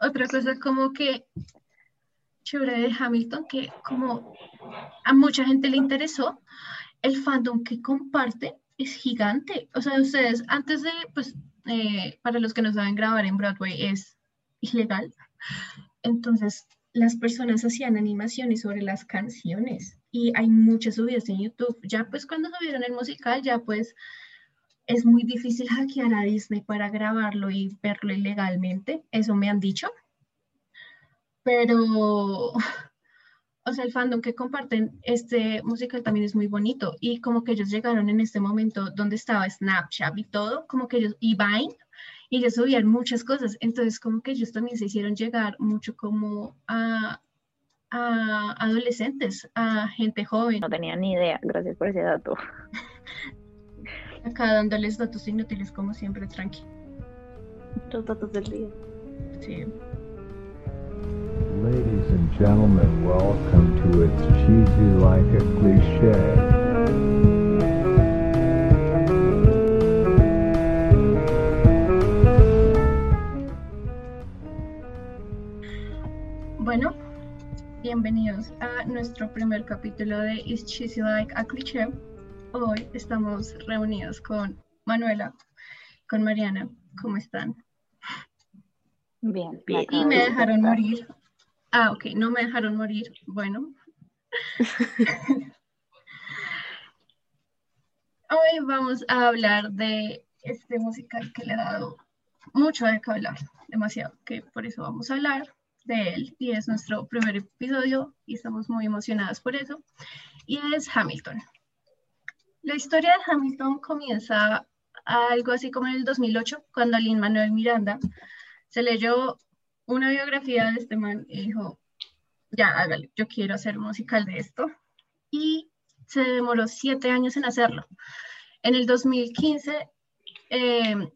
Otra cosa como que chévere de Hamilton, que como a mucha gente le interesó, el fandom que comparte es gigante. O sea, ustedes, antes de, pues, eh, para los que no saben grabar en Broadway es ilegal. Entonces, las personas hacían animaciones sobre las canciones y hay muchas subidas en YouTube. Ya pues cuando subieron el musical, ya pues es muy difícil hackear a Disney para grabarlo y verlo ilegalmente, eso me han dicho. Pero, o sea, el fandom que comparten este musical también es muy bonito y como que ellos llegaron en este momento donde estaba Snapchat y todo, como que ellos, y Vine, y ellos subían muchas cosas, entonces como que ellos también se hicieron llegar mucho como a, a adolescentes, a gente joven. No tenía ni idea, gracias por ese dato. Acá dándoles datos inútiles como siempre, tranqui. Los datos del día. Sí. Ladies and gentlemen, welcome to It's Cheesy Like a Cliche. Bueno, bienvenidos a nuestro primer capítulo de Is Cheesy Like a Cliché. Hoy estamos reunidos con Manuela, con Mariana. ¿Cómo están? Bien, Y me dejaron morir. Ah, ok, no me dejaron morir. Bueno. Hoy vamos a hablar de este musical que le ha dado mucho de qué hablar, demasiado, que por eso vamos a hablar de él y es nuestro primer episodio y estamos muy emocionadas por eso y es Hamilton. La historia de Hamilton comienza algo así como en el 2008 cuando Lin Manuel Miranda se leyó una biografía de este man y dijo, ya, hágale, yo quiero hacer musical de esto. Y se demoró siete años en hacerlo. En el 2015, eh,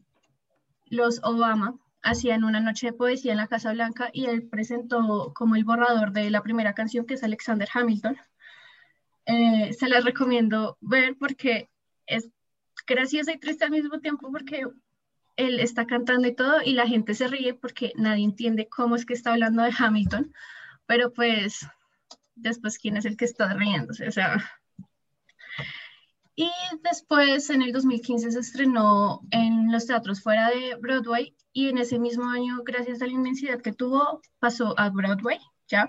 los Obama hacían una noche de poesía en la Casa Blanca y él presentó como el borrador de la primera canción, que es Alexander Hamilton. Eh, se las recomiendo ver porque es graciosa y triste al mismo tiempo porque él está cantando y todo y la gente se ríe porque nadie entiende cómo es que está hablando de Hamilton, pero pues después quién es el que está riéndose, o sea. Y después en el 2015 se estrenó en los teatros fuera de Broadway y en ese mismo año, gracias a la inmensidad que tuvo, pasó a Broadway, ¿ya?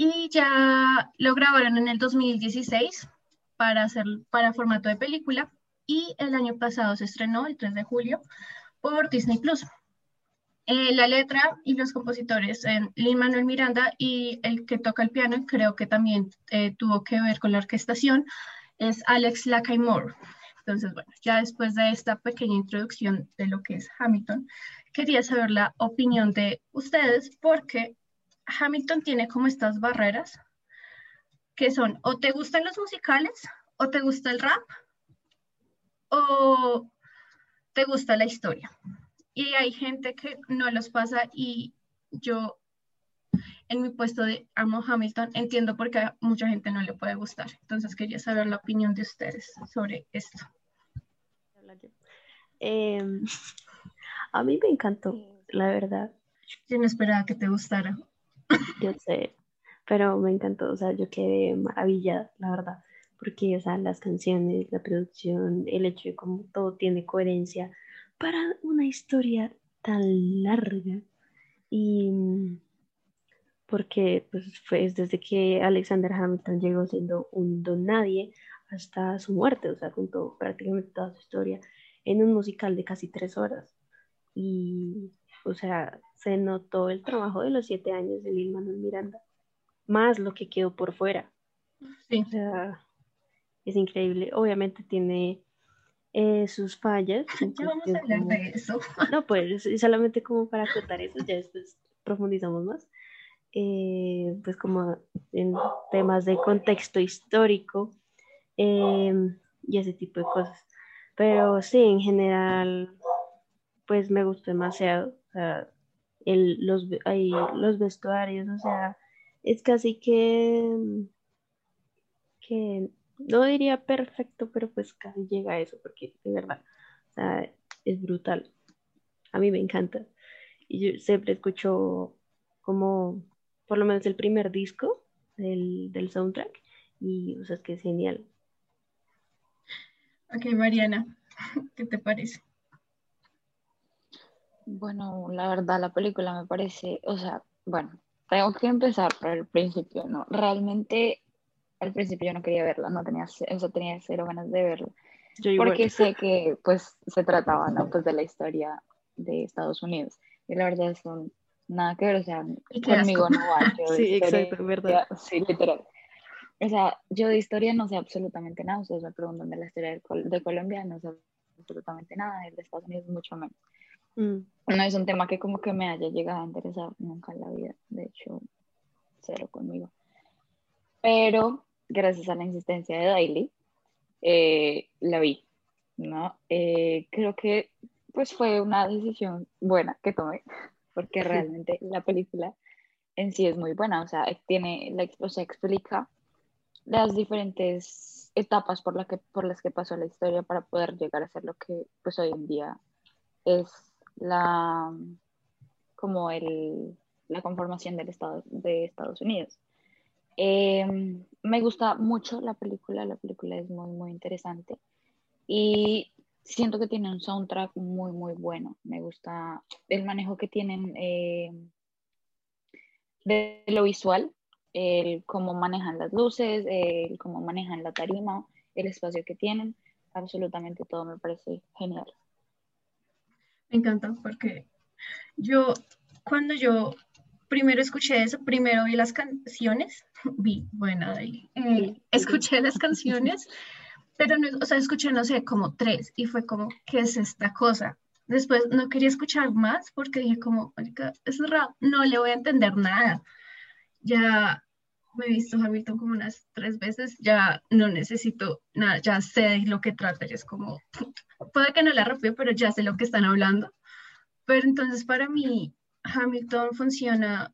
Y ya lo grabaron en el 2016 para hacer para formato de película y el año pasado se estrenó, el 3 de julio, por Disney Plus. Eh, la letra y los compositores, en Lin Manuel Miranda y el que toca el piano, creo que también eh, tuvo que ver con la orquestación, es Alex Lacaille Entonces, bueno, ya después de esta pequeña introducción de lo que es Hamilton, quería saber la opinión de ustedes porque Hamilton tiene como estas barreras que son o te gustan los musicales o te gusta el rap o te gusta la historia. Y hay gente que no los pasa y yo en mi puesto de amo Hamilton entiendo por qué a mucha gente no le puede gustar. Entonces quería saber la opinión de ustedes sobre esto. Em, a mí me encantó, la verdad. Yo no esperaba que te gustara. Yo sé, pero me encantó, o sea, yo quedé maravillada, la verdad porque, o sea, las canciones, la producción, el hecho de cómo todo tiene coherencia para una historia tan larga. Y, porque pues, fue desde que Alexander Hamilton llegó siendo un don nadie hasta su muerte, o sea, contó prácticamente toda su historia en un musical de casi tres horas. Y, o sea, se notó el trabajo de los siete años de Lil Manuel Miranda, más lo que quedó por fuera. Sí. O sea, es increíble. Obviamente tiene eh, sus fallas. Ya vamos a hablar de eso. No, pues solamente como para contar eso, ya después profundizamos más. Eh, pues como en temas de contexto histórico em, y ese tipo de cosas. Pero sí, en general, pues me gustó demasiado. O sea, el, los, ahí, los vestuarios, o sea, es casi que, que no diría perfecto, pero pues casi llega a eso, porque de verdad, o sea, es brutal. A mí me encanta. Y yo siempre escucho como, por lo menos el primer disco del, del soundtrack, y o sea, que es genial. Ok, Mariana, ¿qué te parece? Bueno, la verdad, la película me parece, o sea, bueno, tengo que empezar por el principio, ¿no? Realmente, al principio yo no quería verla, no tenía, o sea, tenía cero ganas de verla, Yo igual. porque sé que, pues, se trataba, ¿no? Pues de la historia de Estados Unidos, y la verdad son nada que ver, o sea, conmigo asco. no va, yo Sí, historia- exacto, verdad. Sí, literal. O sea, yo de historia no sé absolutamente nada, ustedes me preguntan de la historia de, Col- de Colombia, no sé absolutamente nada, de Estados Unidos mucho menos. Mm, No es un tema que como que me haya llegado a interesar nunca en la vida, de hecho, cero conmigo. Pero gracias a la insistencia de Daily, eh, la vi, ¿no? Eh, creo que pues fue una decisión buena que tomé, porque realmente la película en sí es muy buena, o sea, tiene, la, o sea, explica las diferentes etapas por, la que, por las que pasó la historia para poder llegar a ser lo que pues hoy en día es la como el, la conformación del estado de Estados Unidos. Eh, me gusta mucho la película, la película es muy muy interesante y siento que tiene un soundtrack muy muy bueno. Me gusta el manejo que tienen eh, de lo visual, el cómo manejan las luces, el cómo manejan la tarima, el espacio que tienen, absolutamente todo me parece genial. Me encanta porque yo, cuando yo primero escuché eso, primero vi las canciones, vi, bueno, ahí, eh, escuché las canciones, pero no, o sea, escuché, no sé, como tres, y fue como, ¿qué es esta cosa? Después no quería escuchar más porque dije como, "Marica, es rap, no le voy a entender nada. Ya me he visto Hamilton como unas tres veces, ya no necesito nada, ya sé de lo que trata, ya es como, puede que no la rapeo, pero ya sé lo que están hablando. Pero entonces para mí Hamilton funciona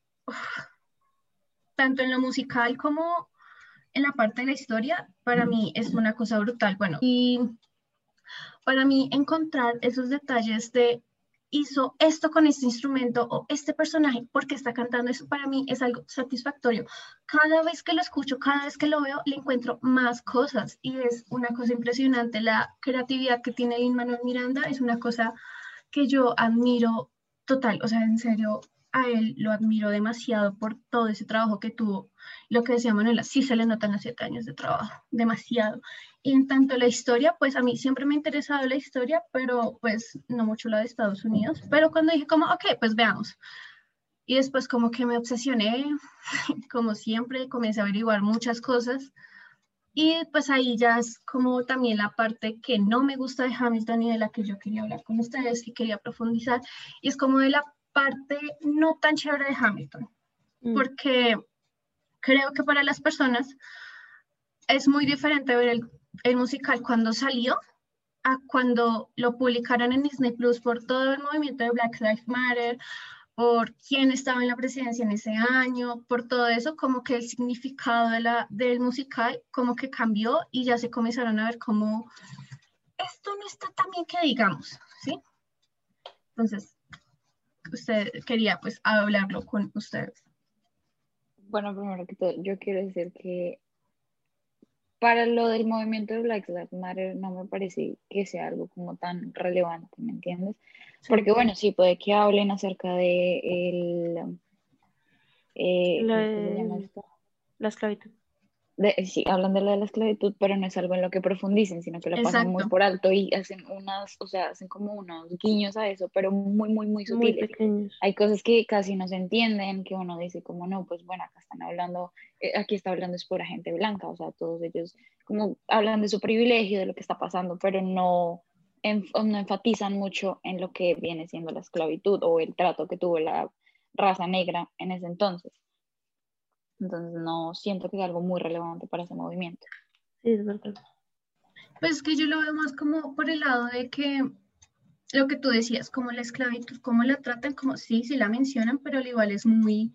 tanto en lo musical como en la parte de la historia. Para mí es una cosa brutal. Bueno, y para mí encontrar esos detalles de hizo esto con este instrumento o este personaje porque está cantando eso para mí es algo satisfactorio. Cada vez que lo escucho, cada vez que lo veo, le encuentro más cosas y es una cosa impresionante. La creatividad que tiene Lin Manuel Miranda es una cosa que yo admiro total, o sea, en serio, a él lo admiro demasiado por todo ese trabajo que tuvo. Lo que decía Manuela, sí se le notan los siete años de trabajo, demasiado. Y en tanto la historia, pues a mí siempre me ha interesado la historia, pero pues no mucho la de Estados Unidos. Pero cuando dije como, ok, pues veamos. Y después como que me obsesioné, como siempre, comencé a averiguar muchas cosas. Y pues ahí ya es como también la parte que no me gusta de Hamilton y de la que yo quería hablar con ustedes y quería profundizar. Y es como de la parte no tan chévere de Hamilton. Mm, Porque creo que para las personas es muy diferente ver el, el musical cuando salió a cuando lo publicaron en Disney Plus por todo el movimiento de Black Lives Matter, por quién estaba en la presidencia en ese año, por todo eso, como que el significado de la, del musical como que cambió y ya se comenzaron a ver como esto no está tan bien que digamos, ¿sí? Entonces, usted quería pues hablarlo con ustedes. Bueno, primero que todo, yo quiero decir que para lo del movimiento de Black Lives Matter no me parece que sea algo como tan relevante, ¿me entiendes? Porque bueno, sí, puede que hablen acerca de el, eh, La, ¿cómo es que se llama esto? la esclavitud. De- sí, hablan de lo de la esclavitud, pero no es algo en lo que profundicen, sino que lo pasan muy Exacto. por alto y hacen unas, o sea, hacen como unos guiños a eso, pero muy, muy, muy sutiles. Hay cosas que casi no se entienden, que uno dice como no, pues bueno, acá están hablando, eh, aquí está hablando es pura gente blanca, o sea, todos ellos como hablan de su privilegio, de lo que está pasando, pero no, en- no enfatizan mucho en lo que viene siendo la esclavitud o el trato que tuvo la raza negra en ese entonces. Entonces no siento que sea algo muy relevante para ese movimiento. Sí, es verdad. Pues es que yo lo veo más como por el lado de que lo que tú decías, como la esclavitud, cómo la tratan, como sí, sí la mencionan, pero al igual es muy,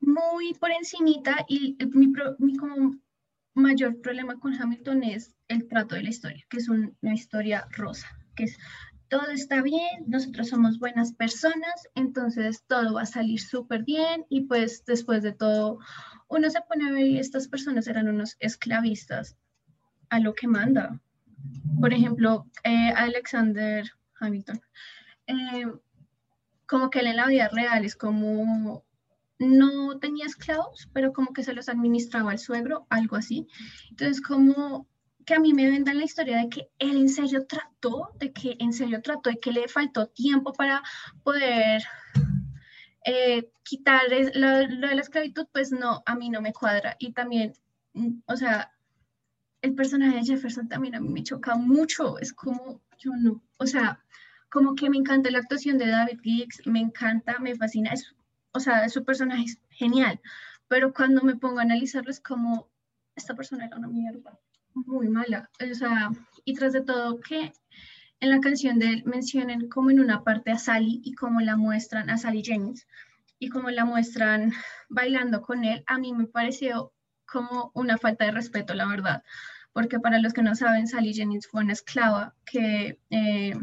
muy por encimita y el- mi, pro- mi como mayor problema con Hamilton es el trato de la historia, que es un- una historia rosa, que es todo está bien, nosotros somos buenas personas, entonces todo va a salir súper bien y pues después de todo uno se pone a ver y estas personas eran unos esclavistas a lo que manda. Por ejemplo, eh, Alexander Hamilton, eh, como que él en la vida real es como no tenía esclavos, pero como que se los administraba el suegro, algo así. Entonces, como que a mí me vendan la historia de que él en serio trató, de que en serio trató, de que le faltó tiempo para poder eh, quitar lo de la esclavitud, pues no, a mí no me cuadra. Y también, mm, o sea, el personaje de Jefferson también a mí me choca mucho, es como, yo no, o sea, como que me encanta la actuación de David Giggs, me encanta, me fascina, es, o sea, su personaje es genial, pero cuando me pongo a analizarlo es como, esta persona era una mierda, muy mala, o sea, y tras de todo que en la canción de él mencionen como en una parte a Sally y cómo la muestran, a Sally Jennings, y cómo la muestran bailando con él, a mí me pareció como una falta de respeto, la verdad, porque para los que no saben, Sally Jennings fue una esclava que, eh,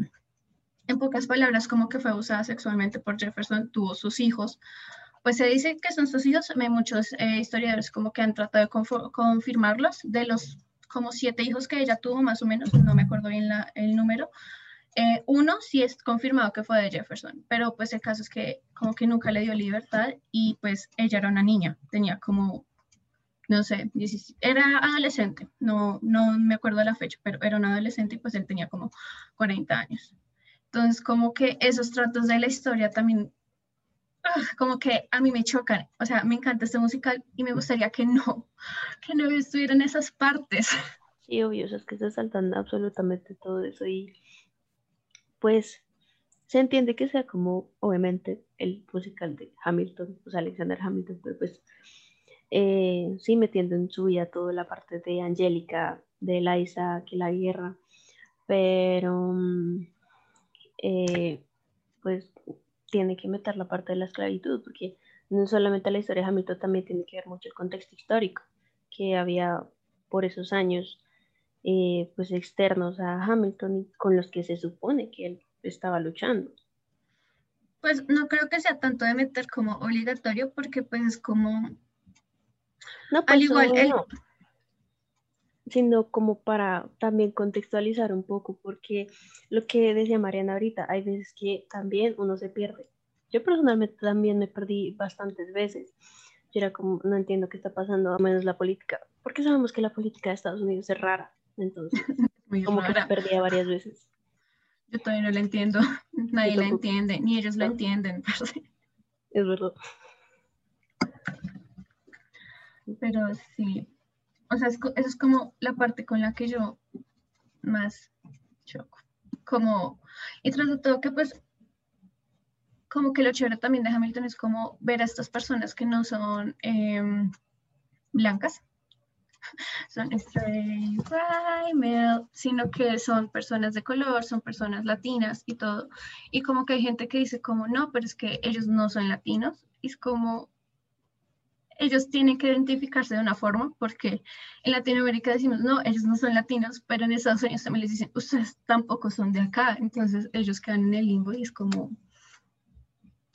en pocas palabras, como que fue abusada sexualmente por Jefferson, tuvo sus hijos, pues se dice que son sus hijos, hay muchos eh, historiadores como que han tratado de confirmarlos, de los como siete hijos que ella tuvo, más o menos, no me acuerdo bien la- el número, eh, uno sí es confirmado que fue de Jefferson, pero pues el caso es que como que nunca le dio libertad y pues ella era una niña, tenía como, no sé, 17 era adolescente, no, no me acuerdo la fecha, pero era un adolescente y pues él tenía como 40 años. Entonces como que esos tratos de la historia también, como que a mí me chocan, o sea, me encanta este musical y me gustaría que no, que no estuviera en esas partes. Sí, obvio, es que se saltan absolutamente todo eso y pues se entiende que sea como, obviamente, el musical de Hamilton, o sea, Alexander Hamilton, pero pues eh, sí metiendo en su vida toda la parte de Angélica, de Eliza, que la guerra, pero mm, eh, pues tiene que meter la parte de la esclavitud, porque no solamente la historia de Hamilton, también tiene que ver mucho el contexto histórico que había por esos años eh, pues externos a Hamilton y con los que se supone que él estaba luchando. Pues no creo que sea tanto de meter como obligatorio, porque pues es como, No, al pues igual, no, él, no, sino como para también contextualizar un poco, porque lo que decía Mariana ahorita, hay veces que también uno se pierde. Yo personalmente también me perdí bastantes veces. Yo era como, no entiendo qué está pasando, a menos la política, porque sabemos que la política de Estados Unidos es rara, entonces muy como que me perdía varias veces. Yo todavía no la entiendo, nadie la entiende, ni ellos lo No. entienden, Es verdad. pero sí, o sea, es eso es como la parte con la que yo más choco, como, y tras todo que pues, como que lo chévere también de Hamilton es como ver a estas personas que no son em, blancas, son straight white male, sino que son personas de color, son personas latinas y todo. Y como que hay gente que dice como, no, pero es que ellos no son latinos. Y es como, ellos tienen que identificarse de una forma, porque en Latinoamérica decimos, no, ellos no son latinos, pero en Estados Unidos también les dicen, ustedes tampoco son de acá. Entonces ellos quedan en el limbo y es como,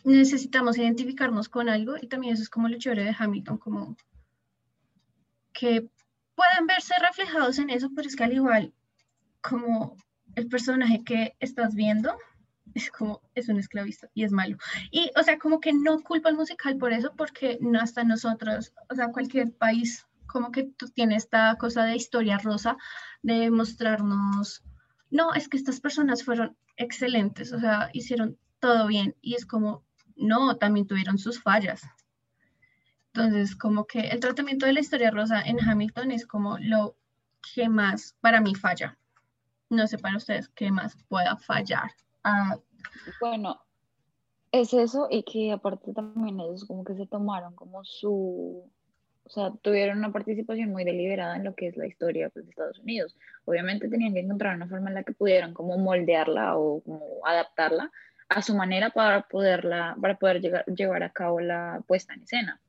necesitamos identificarnos con algo. Y también eso es como lo chévere de Hamilton, como que pueden verse reflejados en eso, pero es que al igual como el personaje que estás viendo, es como, es un esclavista y es malo. Y, o sea, como que no culpa al musical por eso, porque no hasta nosotros, o sea, cualquier país, como que tú tienes esta cosa de historia rosa, de mostrarnos, no, es que estas personas fueron excelentes, o sea, hicieron todo bien. Y es como, no, también tuvieron sus fallas. Entonces, como que el tratamiento de la historia rosa en Hamilton es como lo que más para mí falla. No sé para ustedes qué más pueda fallar. Ah, Bueno, es eso y que aparte también ellos como que se tomaron como su, o sea, tuvieron una participación muy deliberada en lo que es la historia pues, de Estados Unidos. Obviamente tenían que encontrar una forma en la que pudieran como moldearla o como adaptarla a su manera para poderla, para poder llegar, llevar a cabo la puesta en escena,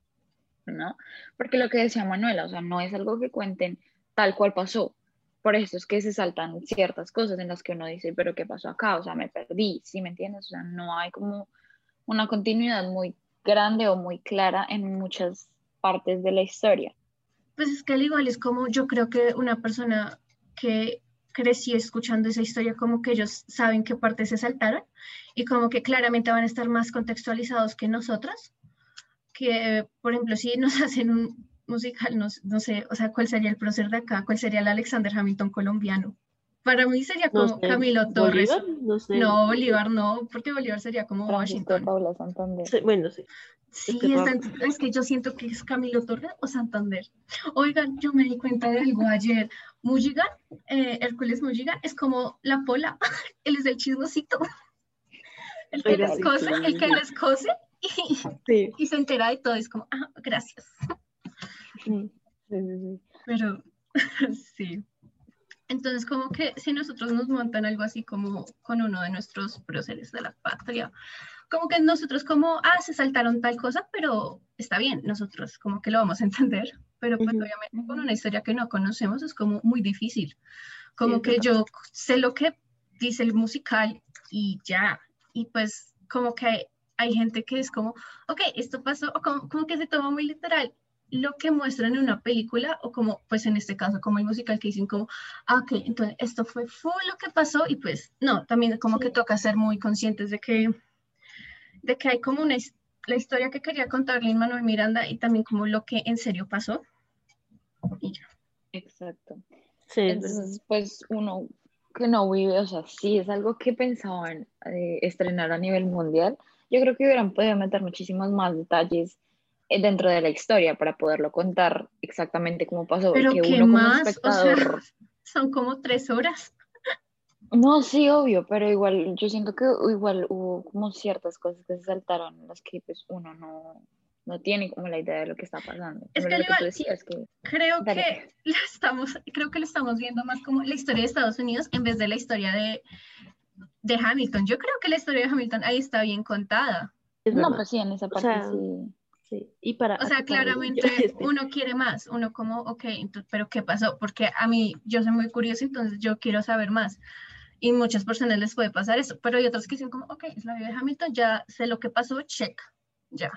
¿no? Porque lo que decía Manuela, o sea, no es algo que cuenten tal cual pasó. Por eso es que se saltan ciertas cosas en las que uno dice, pero ¿qué pasó acá? O sea, me perdí, ¿sí me entiendes? O sea, no hay como una continuidad muy grande o muy clara en muchas partes de la historia. Pues es que al igual es como yo creo que una persona que creció escuchando esa historia, como que ellos saben qué partes se saltaron y como que claramente van a estar más contextualizados que nosotros, que por ejemplo si nos hacen un musical, no, no sé, o sea, ¿cuál sería el prócer de acá? ¿Cuál sería el Alexander Hamilton colombiano? Para mí sería No como sé, Camilo Torres. Bolívar, no sé. No, Bolívar no, porque Bolívar sería como Francisco Washington. Paula Santander. Sí, bueno, sí. Sí, que es, Pablo- tan- es que yo siento que es Camilo Torres o Santander. Oigan, yo me di cuenta de algo ayer. Mulligan, eh, Hércules Mulligan, es como la pola. Él es el chismosito. El que Oiga, les cose, el que les cose y, Sí. y se entera de todo. Es como, ah, gracias. Sí, sí, sí. Pero sí. Entonces, como que si nosotros nos montan algo así como con uno de nuestros próceres de la patria, como que nosotros como, ah, se saltaron tal cosa, pero está bien, nosotros como que lo vamos a entender, pero pues Ujú. obviamente con una historia que no conocemos es como muy difícil. Como es que verdad. yo sé lo que dice el musical y ya, y pues como que hay gente que es como, ok, esto pasó, o como, como que se toma muy literal lo que muestran en una película, o como, pues en este caso, como el musical que dicen como, ah, ok, entonces esto fue full lo que pasó, y pues no, también como que Sí. toca ser muy conscientes de que, de que hay como una, la historia que quería contarle Manuel Miranda y también como lo que en serio pasó. Y ya. Exacto. Sí. Entonces, pues uno que no vive, o sea, sí es algo que pensaban eh, estrenar a nivel mundial. Yo creo que hubieran podido meter muchísimos más detalles dentro de la historia para poderlo contar exactamente cómo pasó. Pero que ¿qué uno como más? O sea, espectador. son como tres horas. No, sí, obvio, pero igual yo siento que igual hubo como ciertas cosas que se saltaron, en las que pues uno no, no tiene como la idea de lo que está pasando. Es Como que lo que tú igual- decías, que Creo Dale. que la estamos, creo que lo estamos viendo más como la historia de Estados Unidos en vez de la historia de, de Hamilton. Yo creo que la historia de Hamilton ahí está bien contada. Es no, verdad. pues sí, en esa parte sea, sí. Sí. Y para O sea, claramente uno quiere más, uno como, ok, ento- pero ¿qué pasó? Porque a mí, yo soy muy curiosa, entonces yo quiero saber más. Y muchas personas les puede pasar eso, pero hay otros que dicen como, ok, es la vida de Hamilton, ya sé lo que pasó, check, ya.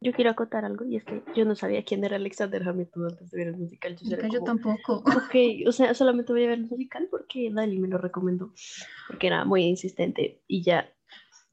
Yo quiero acotar algo y es que yo no sabía quién era Alexander Hamilton antes de ver el musical. Yo, Nunca yo como, tampoco. Ok, o sea, solamente voy a ver el musical porque Dali me lo recomendó, porque era muy insistente y ya.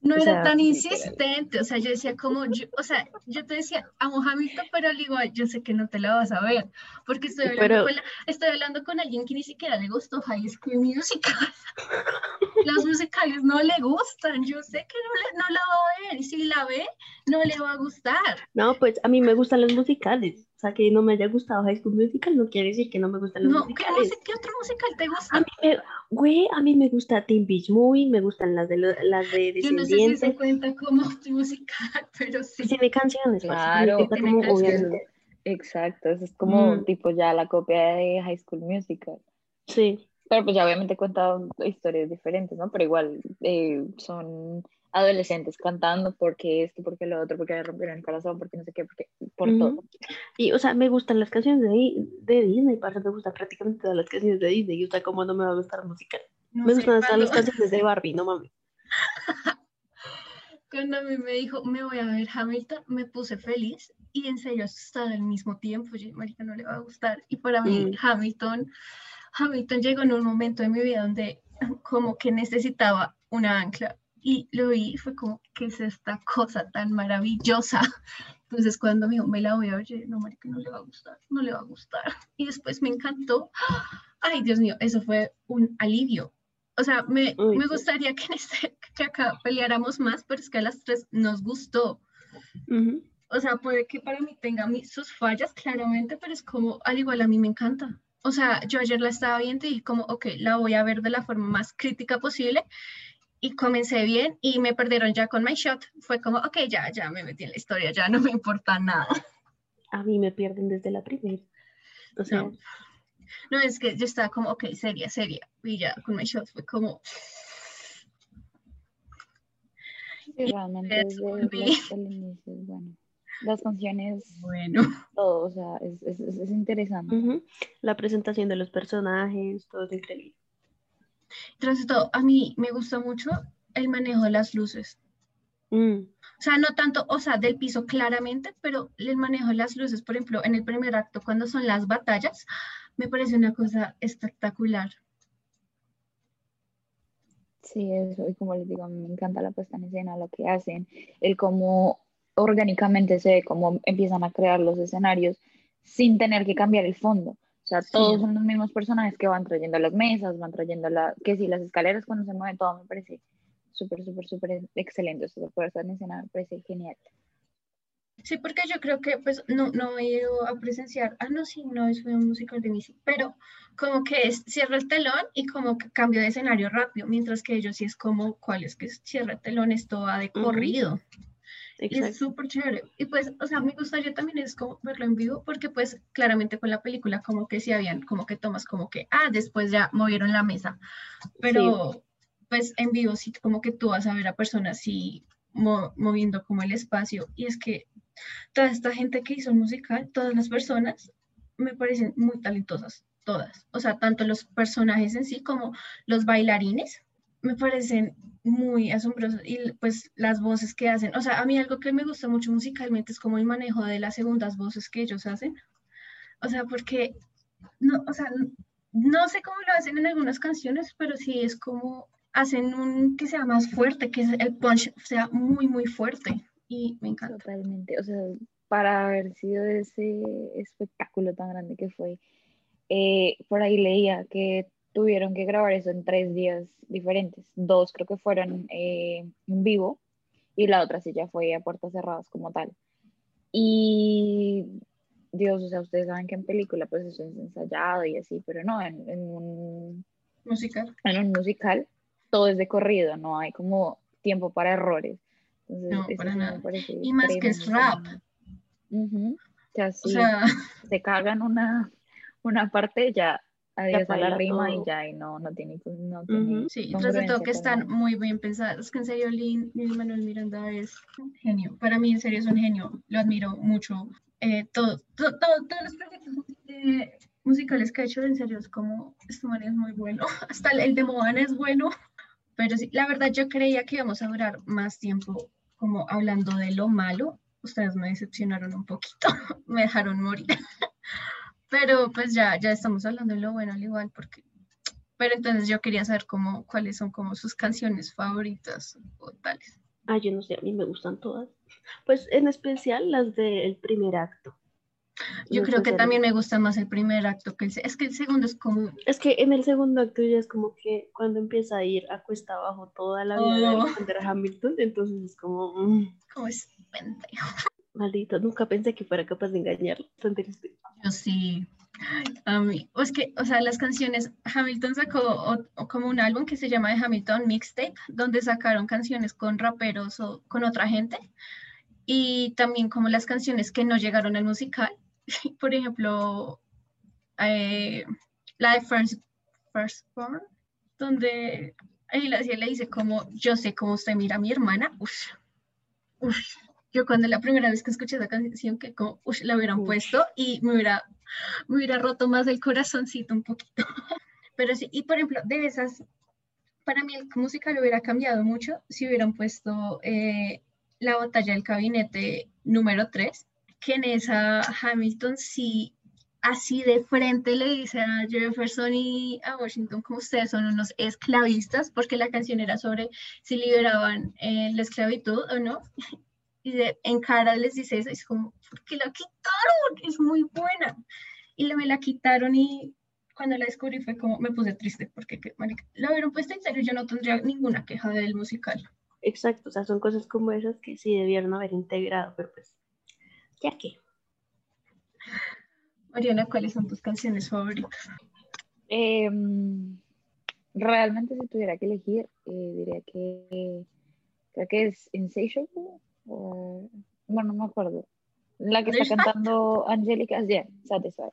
No O era sea, tan insistente, o sea, yo decía como, yo- o sea, yo te decía, amo Hamilton, pero al igual, yo sé que no te la vas a ver, porque estoy hablando, Pero- con, la- estoy hablando con alguien que ni siquiera le gustó High School Musical. Los musicales no le gustan, yo sé que no, le- no la va a ver, y si la ve, no le va a gustar. No, pues a mí me gustan los musicales. O sea, que no me haya gustado High School Musical no quiere decir que no me gustan los No, ¿qué, musicales. musi- ¿qué otro musical te A gusta? mí me, güey, a mí me gusta Teen Beach Movie, me gustan las de, las de Yo no sé si se Descendientes. cuenta como tu musical, pero sí. Tiene canciones, Claro, tiene como, canciones. obviamente. Exacto, eso es como Mm. tipo ya la copia de High School Musical. Sí, Pero pues ya obviamente cuenta historias diferentes, ¿no? Pero igual eh, son adolescentes cantando porque esto, porque lo otro, porque le rompieron el corazón, porque no sé qué, porque por Ujú. todo. y o sea, me gustan las canciones de, de Disney, parce, me gustan prácticamente todas las canciones de Disney, y o sea, ¿cómo no me va a gustar musical? No me sé, gustan hasta las canciones de Barbie, no mames. Cuando a mí me dijo, me voy a ver Hamilton, me puse feliz y en serio asustada al mismo tiempo. Yo, marica, no le va a gustar. Y para mí, Mm. Hamilton, Hamilton llegó en un momento de mi vida donde como que necesitaba una ancla y lo vi y fue como, ¿qué es esta cosa tan maravillosa? Entonces cuando me dijo, me la voy a oír, no, marica, no le va a gustar, no le va a gustar. Y después me encantó. Ay, Dios mío, eso fue un alivio. O sea, me, Uy, me gustaría que, en este, que acá peleáramos más, pero es que a las tres nos gustó. Ujú. O sea, puede que para mí tenga mi- sus fallas, claramente, pero es como, al igual a mí me encanta. O sea, yo ayer la estaba viendo y como, ok, la voy a ver de la forma más crítica posible. Y comencé bien y me perdieron ya con My Shot. Fue como, ok, ya, ya me metí en la historia, ya no me importa nada. A mí me pierden desde la primera. O sea, No. No, es que yo estaba como, ok, seria, seria. Y ya con My Shot fue como, Sí, realmente desde el inicio es bueno. Las canciones, bueno. todo, o sea, es, es, es- es interesante. la presentación de los personajes, todo es increíble. Tras de todo, a mí me gusta mucho el manejo de las luces. Mm, O sea, no tanto, o sea, del piso claramente, pero el manejo de las luces, por ejemplo, en el primer acto, cuando son las batallas, me parece una cosa espectacular. Sí, eso, y como les digo, a mí me encanta la puesta en escena, lo que hacen, el cómo orgánicamente se ve, cómo empiezan a crear los escenarios sin tener que cambiar el fondo. Sea, todos Sí. son los mismos personajes que van trayendo las mesas, van trayendo la, que si las escaleras cuando se mueve todo me parece súper, súper, súper excelente. O sea, la puesta en escena me parece genial. Sí, porque yo creo que pues no, no he ido a presenciar, ah, no, sí, no, es un musical de Missy, pero como que es, cierra el telón y como que cambio de escenario rápido, mientras que ellos sí es como, ¿cuál es que cierra el telón? Esto va de corrido. Y es exacto. súper chévere. Y pues, o sea, me gustaría también es como verlo en vivo, porque pues claramente con la película como que sí habían como que tomas como que, ah, después ya movieron la mesa. Pero pues en vivo sí como que tú vas a ver a personas así mo- moviendo como el espacio. Y es que toda esta gente que hizo el musical, todas las personas, me parecen muy talentosas, todas. O sea, tanto los personajes en sí como los bailarines, me parecen muy asombrosos. Y pues las voces que hacen. O sea, a mí algo que me gusta mucho musicalmente es como el manejo de las segundas voces que ellos hacen. O sea, porque, no, o sea, no sé cómo lo hacen en algunas canciones, pero sí es como hacen un que sea más fuerte, que el punch sea muy, muy fuerte. Y me encanta. Totalmente, o sea, para haber sido ese espectáculo tan grande que fue, eh, por ahí leía que tuvieron que grabar eso en tres días diferentes. Dos creo que fueron eh, en vivo y la otra sí ya fue a puertas cerradas como tal. Y Dios, o sea, ustedes saben que en película pues eso es ensayado y así, pero no, en, en un, Musical. en un musical todo es de corrido, no hay como tiempo para errores. Entonces, No, para nada. Y más que es rap. tremendo. Ujú. O sea, O sí, sea, se cagan una, una parte, ya adiós a la rima y todo. ya, y no, no tiene, no tiene Ujú. sí, y tras de todo que están muy bien pensadas. Es que en serio, Lin, Lin Manuel Miranda es un genio. Para mí, en serio, es un genio. Lo admiro mucho. Eh, todo, todo- todo- todos los proyectos eh, musicales que ha hecho, en serio, es como, este man es muy bueno. Hasta el, el de Moana es bueno. Pero sí, la verdad, yo creía que íbamos a durar más tiempo como hablando de lo malo. Ustedes me decepcionaron un poquito, me dejaron morir. Pero pues ya, ya estamos hablando de lo bueno al igual, porque pero entonces yo quería saber cómo, cuáles son como sus canciones favoritas o tales. Ah, yo no sé, a mí me gustan todas. Pues en especial las del primer acto. Yo En creo que también me gusta más el primer acto que el es que el segundo es como Es que en el segundo acto ya es como que cuando empieza a ir a cuesta abajo toda la vida de Oh. Alexander Hamilton, entonces es como, mm, como es pendejo. Maldito, nunca pensé que fuera capaz de engañarlo. Tan triste. Yo sí. A mí, o es que, o sea, las canciones, Hamilton sacó o- como un álbum que se llama Hamilton Mixtape, donde sacaron canciones con raperos o con otra gente, y también como las canciones que no llegaron al musical, por ejemplo, eh, la de First, Firstborn, donde ahí la le dice como, yo sé cómo usted mira a mi hermana, uff, uff, yo cuando la primera vez que escuché esa canción, que como, uff, la hubieran Ush. puesto y me hubiera, me hubiera roto más el corazoncito un poquito. Pero sí, y por ejemplo, de esas, para mí el musical hubiera cambiado mucho si hubieran puesto eh, la batalla del gabinete número 3, que en esa Hamilton sí así de frente le dice a Jefferson y a Washington como ustedes son unos esclavistas, porque la canción era sobre si liberaban eh, la esclavitud o no. Y de, en cara les dice eso, es como, ¿por qué la quitaron? Es muy buena. Y le, me la quitaron y cuando la descubrí fue como, me puse triste, porque marica, la hubieran puesto en serio, yo no tendría ninguna queja del musical. Exacto, o sea, son cosas como esas que sí debieron haber integrado, pero pues, ya que. Mariana, ¿cuáles son tus canciones favoritas? Em, realmente si tuviera que elegir, eh, diría que creo que es Insatiable o bueno, no me acuerdo. La que está cantando Angélica, yeah, Satisfied.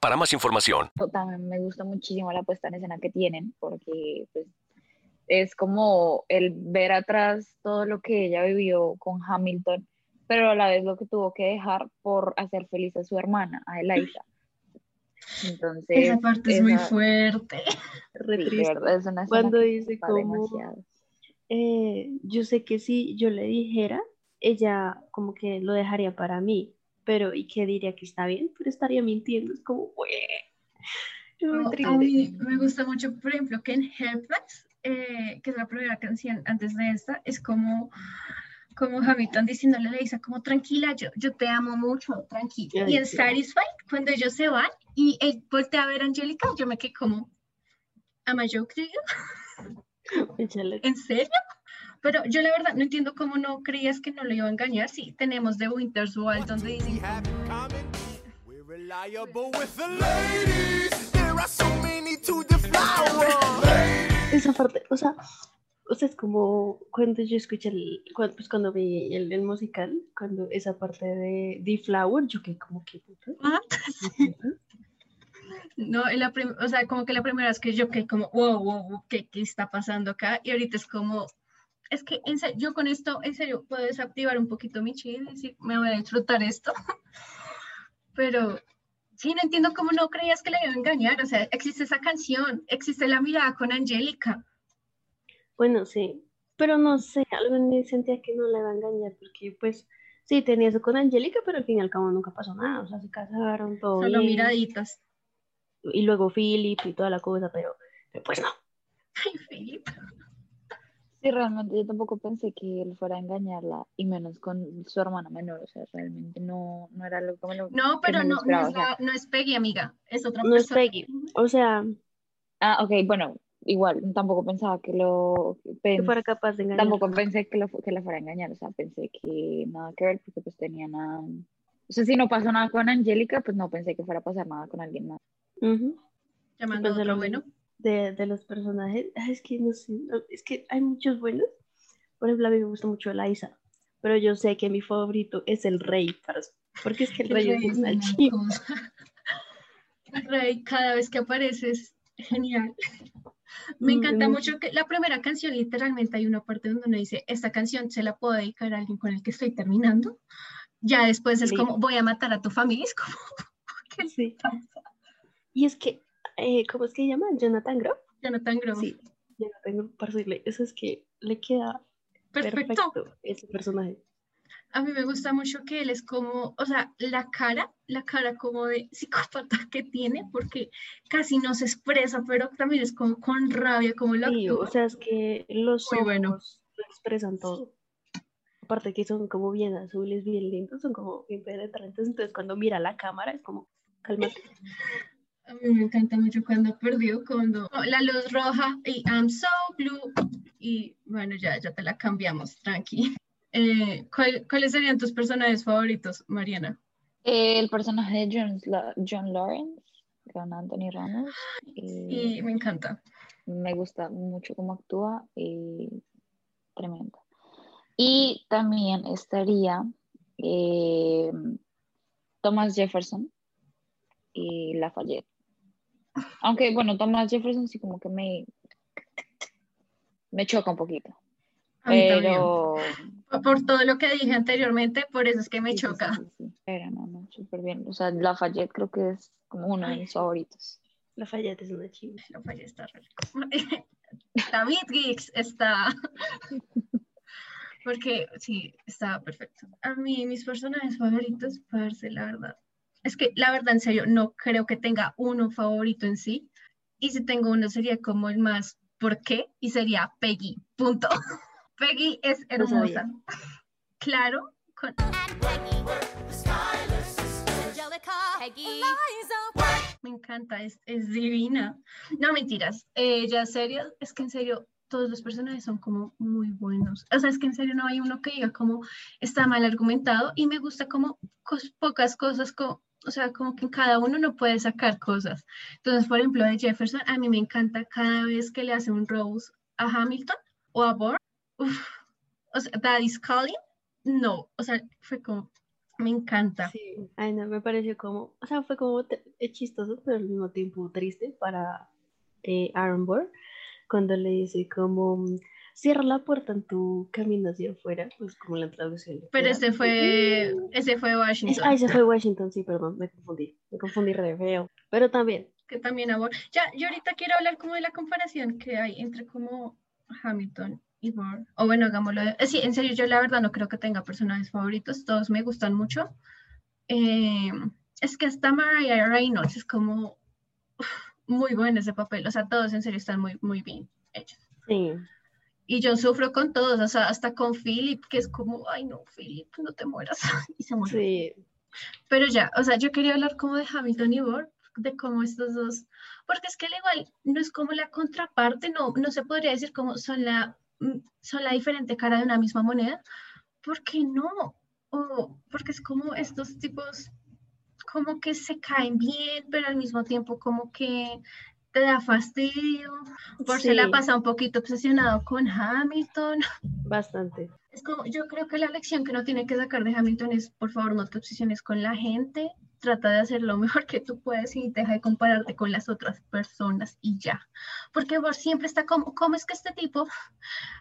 para más información. También me gusta muchísimo la puesta en escena que tienen, porque pues, es como el ver atrás todo lo que ella vivió con Hamilton, pero a la vez lo que tuvo que dejar por hacer feliz a su hermana, a Eliza. Entonces, esa parte es muy fuerte. es una Cuando dice como, eh, yo sé que si yo le dijera, ella como que lo dejaría para mí, pero ¿y qué diría que está bien? Pero estaría mintiendo, es como, a mí me gusta mucho, por ejemplo, que en Helpless, eh, que es la primera canción antes de esta, es como, como Hamilton diciéndole a Lisa, como tranquila, yo, yo te amo mucho, tranquila. y en Satisfied, cuando ellos se van y él voltea a ver a Angélica, yo me quedé como, ¿am I joking? ¿En serio? Pero yo la verdad no entiendo cómo no creías que no lo iba a engañar. Sí, tenemos The Winter's Wild donde dicen Esa parte, o sea, o sea, es como cuando yo escuché el, cuando, pues cuando vi el, el, musical, cuando esa parte de The Flower, yo que como que No, la o sea, como que la primera vez que yo que como, wow, wow, wow ¿qué, ¿qué, está pasando acá? Y ahorita es como, es que yo con esto, en serio, puedo desactivar un poquito mi chile y decir, me voy a disfrutar esto. Pero sí, no entiendo cómo no creías que le iba a engañar. O sea, existe esa canción, existe la mirada con Angélica. Bueno, sí, pero no sé, algo en mí sentía que no le iba a engañar, porque pues sí, tenía eso con Angélica, pero al fin y al cabo nunca pasó nada. O sea, se casaron, todo. Solo miraditas. Y luego Philip y toda la cosa, pero, pero pues no. Ay, Philip. Sí, realmente yo tampoco pensé que él fuera a engañarla, y menos con su hermana menor, o sea, realmente no, no era lo que me lo No, pero no, no, es no, es Peggy, amiga, es otra no persona. No es Peggy, o sea... Ah, ok, bueno, igual, tampoco pensaba que lo... que fuera capaz de engañar. Tampoco pensé que, lo, que la fuera a engañar, o sea, pensé que nada que ver, porque pues tenía nada... O sea, si no pasó nada con Angélica, pues no pensé que fuera a pasar nada con alguien más. Llamando a otro bueno de, de, los personajes, es que no sé, es que hay muchos buenos. Por ejemplo, a mí me gusta mucho la Isa, pero yo sé que mi favorito es el rey, porque es que el rey, es una chica. El rey cada vez que aparece es genial. Me encanta mucho que la primera canción, literalmente hay una parte donde uno dice, esta canción se la puedo dedicar a alguien con el que estoy terminando. Ya después es como, voy a matar a tu familia, es como, ¿qué sí. Y es que eh, ¿cómo es que se llama? Jonathan Groff. Jonathan Groff. Sí, Jonathan Groff, para decirle, eso es que le queda perfecto. ese personaje. A mí me gusta mucho que él es como, o sea, la cara, la cara como de psicópata que tiene, porque casi no se expresa, pero también es como con rabia, como lo sí, o sea, es que los Muy ojos lo expresan todo. Aparte que son como bien azules, bien lindos, son como bien penetrantes, entonces cuando mira la cámara es como, cálmate. A mí me encanta mucho cuando perdió, cuando la luz roja y I'm so blue. Y bueno, ya, ya te la cambiamos, tranqui. Eh, ¿Cuáles serían tus personajes favoritos, Mariana? El personaje de John, John Lawrence, con Anthony Ramos. sí, me encanta. Me gusta mucho cómo actúa y tremendo. Y también estaría eh, Thomas Jefferson, y Lafayette. Aunque, bueno, Thomas Jefferson sí como que me, me choca un poquito. A mí también. Pero... Por- Por todo lo que dije anteriormente, por eso es que me sí, choca. sí, sí, sí. Pero no, no, súper bien. O sea, Lafayette creo que es como uno de mis favoritos. Lafayette es una chiva. Lo fallé, está re rico. David Geeks está. Porque sí, estaba perfecto. A mí, mis personajes favoritos, parce, la verdad. Es que la verdad, en serio, no creo que tenga uno favorito en sí. Y si tengo uno, sería como el más ¿por qué? Y sería Peggy. Punto. Peggy es hermosa. Claro, con- Me encanta, es, es divina. No, mentiras. Ya serio, es que en serio, todos los personajes son como muy buenos. O sea, es que en serio no hay uno que diga como está mal argumentado y me gusta como pocas cosas, co- o sea, como que cada uno no puede sacar cosas. Entonces, por ejemplo, de Jefferson, a mí me encanta cada vez que le hace un Rose a Hamilton o a Bohr. Uf, o sea, Daddy's Calling, no, o sea, fue como, me encanta. Sí, ay no, me pareció como, o sea, fue como eh, chistoso, pero al mismo tiempo triste para eh, Aaron Burr, cuando le dice como, cierra la puerta en tu camino hacia afuera, pues como la traducción. Pero ese fue, Mm. ese fue Es- Washington. ah, ese fue Washington, sí, perdón, me confundí, me confundí re feo, pero también, que también abor- Ya, yo ahorita quiero hablar como de la comparación que hay entre como Hamilton y Bohr. O bueno, hagámoslo. de- eh, sí, en serio, yo la verdad no creo que tenga personajes favoritos. Todos me gustan mucho. Eh, es que hasta Mariah Reynolds es como uf, muy bueno ese papel. O sea, todos en serio están muy, muy bien hechos. sí, Y yo sufro con todos, o sea, hasta con Philip, que es como, ay no, Philip, no te mueras. y se muere. sí, Pero ya, o sea, yo quería hablar como de Hamilton y Bohr, de cómo estos dos, porque es que al igual no es como la contraparte, no, no se podría decir como son la, mm, son la diferente cara de una misma moneda, porque no, o porque es como estos tipos como que se caen bien, pero al mismo tiempo como que te da fastidio, por se la Sí. pasa un poquito obsesionado con Hamilton, bastante. es como, yo creo que la lección que uno tiene que sacar de Hamilton es, por favor, no te obsesiones con la gente, trata de hacer lo mejor que tú puedes y deja de compararte con las otras personas y ya. Porque por siempre está como, ¿cómo es que este tipo,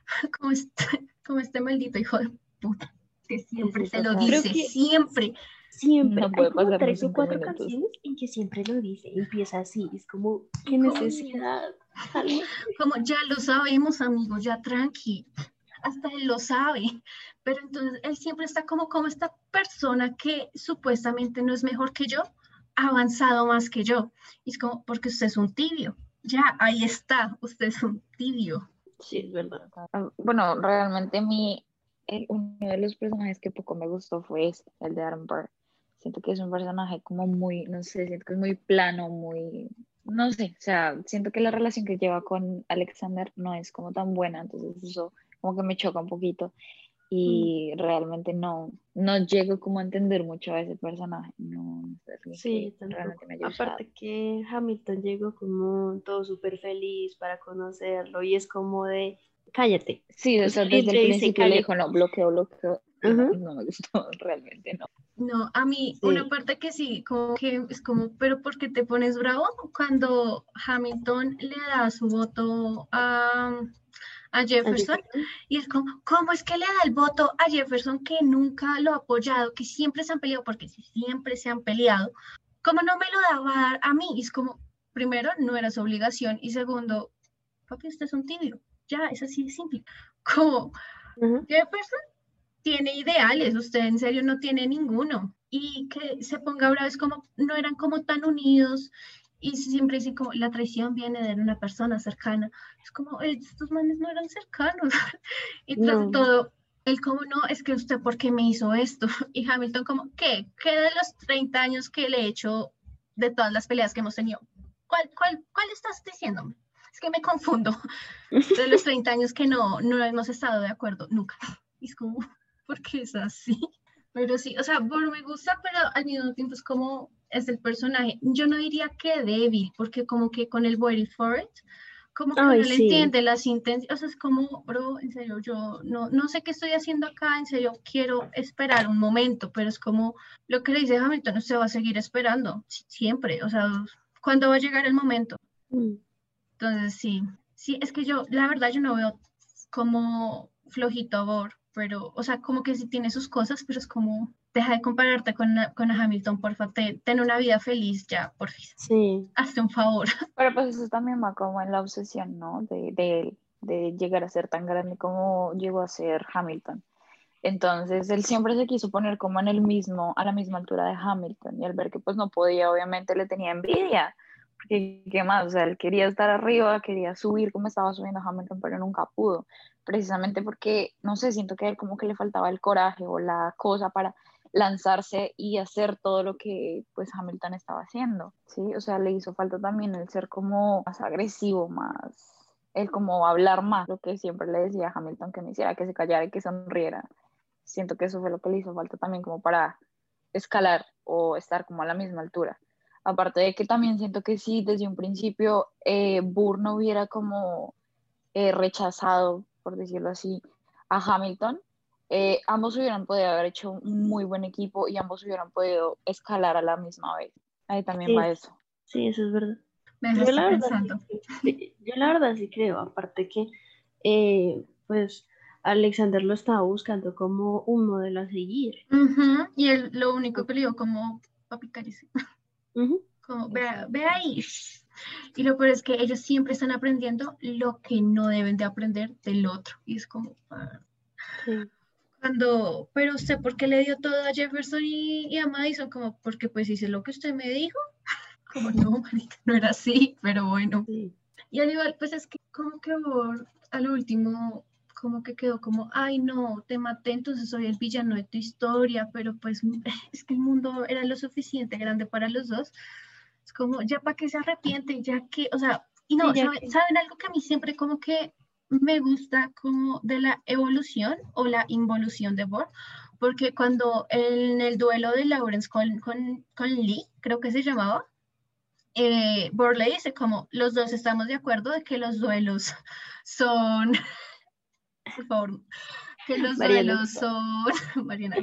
como este, como este maldito hijo de puta, que siempre sí, te lo dice, que- siempre. Siempre, No hay como tres o cuatro minutos. canciones en que siempre lo dice, empieza así, es como, qué necesidad. Como ya lo sabemos, amigos, ya tranqui, hasta él lo sabe, pero entonces él siempre está como, como esta persona que supuestamente no es mejor que yo, ha avanzado más que yo. Y es como, porque usted es un tibio, ya, ahí está, usted es un tibio. Sí, es verdad. Ah, Bueno, realmente el- uno de los personajes que poco me gustó fue ese, el de Aaron Burr. Siento que es un personaje como muy, no sé, siento que es muy plano, muy, no sé, o sea, siento que la relación que lleva con Alexander no es como tan buena, entonces eso como que me choca un poquito y realmente no, no llego como a entender mucho a ese personaje, no, no sé, Sí, que realmente me. Aparte que Hamilton llegó como todo súper feliz para conocerlo y es como de, cállate. Sí, o O sea, desde el principio le dijo, no, bloqueo, bloqueo, no, Ujú. no me gustó, realmente no. No, a mí Sí. una parte que sí, como que es como, pero ¿por qué te pones bravo? Cuando Hamilton le da su voto a, a Jefferson, y es como, ¿cómo es que le da el voto a Jefferson que nunca lo ha apoyado, que siempre se han peleado, porque si siempre se han peleado, ¿cómo no me lo da- va a dar a mí? Y es como, primero, no era su obligación, y segundo, papi, usted es un tibio, ya, es así de simple. Como. Jefferson tiene ideales, usted en serio no tiene ninguno. Y que se ponga bravo es como, no eran como tan unidos. Y siempre dicen como, la traición viene de una persona cercana. Es como, "Eh, estos manes no eran cercanos. y tras No. todo, él como, no, es que usted, ¿por qué me hizo esto? Y Hamilton como, ¿qué? ¿Qué de los 30 años que le he hecho de todas las peleas que hemos tenido? ¿Cuál, cuál, cuál estás diciéndome? Es que me confundo. De los 30 años que no, no hemos estado de acuerdo, nunca. Y es como, ¿por qué es así? Pero sí, o sea, Bor me gusta, pero al mismo tiempo es como, es el personaje. Yo no diría que débil, porque como que con el Body for It, como que Ay, no le sí. entiende las intenciones, o sea, es como, bro, en serio, yo no, no sé qué estoy haciendo acá, en serio, quiero esperar un momento, pero es como lo que le dice Hamilton, usted va a seguir esperando, si- siempre, o sea, ¿cuándo va a llegar el momento? Mm. Entonces, sí, sí, es que yo, la verdad, yo no veo como flojito a Bor, pero, o sea, como que sí tiene sus cosas, pero es como, deja de compararte con, con Hamilton, porfa, te, ten una vida feliz ya, por fin, Sí, hazte un favor. Pero pues eso también va como en la obsesión, ¿no? De, de él, de llegar a ser tan grande como llegó a ser Hamilton. Entonces, él siempre se quiso poner como en el mismo, a la misma altura de Hamilton, y al ver que pues no podía, obviamente le tenía envidia, porque qué más, o sea, él quería estar arriba, quería subir como estaba subiendo Hamilton, pero nunca pudo, precisamente porque, no sé, siento que a él como que le faltaba el coraje o la cosa para lanzarse y hacer todo lo que pues Hamilton estaba haciendo, ¿sí? O sea, le hizo falta también el ser como más agresivo, más, el como hablar más, lo que siempre le decía a Hamilton que me hiciera, que se callara y que sonriera. Siento que eso fue lo que le hizo falta también como para escalar o estar como a la misma altura. Aparte de que también siento que sí, desde un principio, eh, Burr no hubiera como eh, rechazado, por decirlo así, a Hamilton, eh, ambos hubieran podido haber hecho un muy buen equipo y ambos hubieran podido escalar a la misma vez. Ahí también Sí. va eso. sí, eso es verdad. Me Yo la verdad, sí, yo la verdad sí creo, aparte que eh, pues Alexander lo estaba buscando como un modelo a seguir. Y él lo único que le digo como, papi, Como, ve, ve ahí. Y lo peor es que ellos siempre están aprendiendo lo que no deben de aprender del otro. Y es como, ah, sí. cuando, pero usted, ¿por qué le dio todo a Jefferson y, y a Madison? Como, porque pues hice lo que usted me dijo. Como, no, marica, no era así, pero bueno. sí. Y al igual, pues es que como que por, al último, como que quedó como, ay no, te maté, entonces soy el villano de tu historia, pero pues es que el mundo era lo suficiente grande para los dos. Es como, ya para que se arrepiente, ya que, o sea, y no, Sí, ¿saben, que- saben algo que a mí siempre como que me gusta como de la evolución o la involución de Borg? Porque cuando en el duelo de Lawrence con, con, con Lee, creo que se llamaba, eh, Borg le dice como los dos estamos de acuerdo de que los duelos son, por favor, que los Mariana, duelos son, Mariana,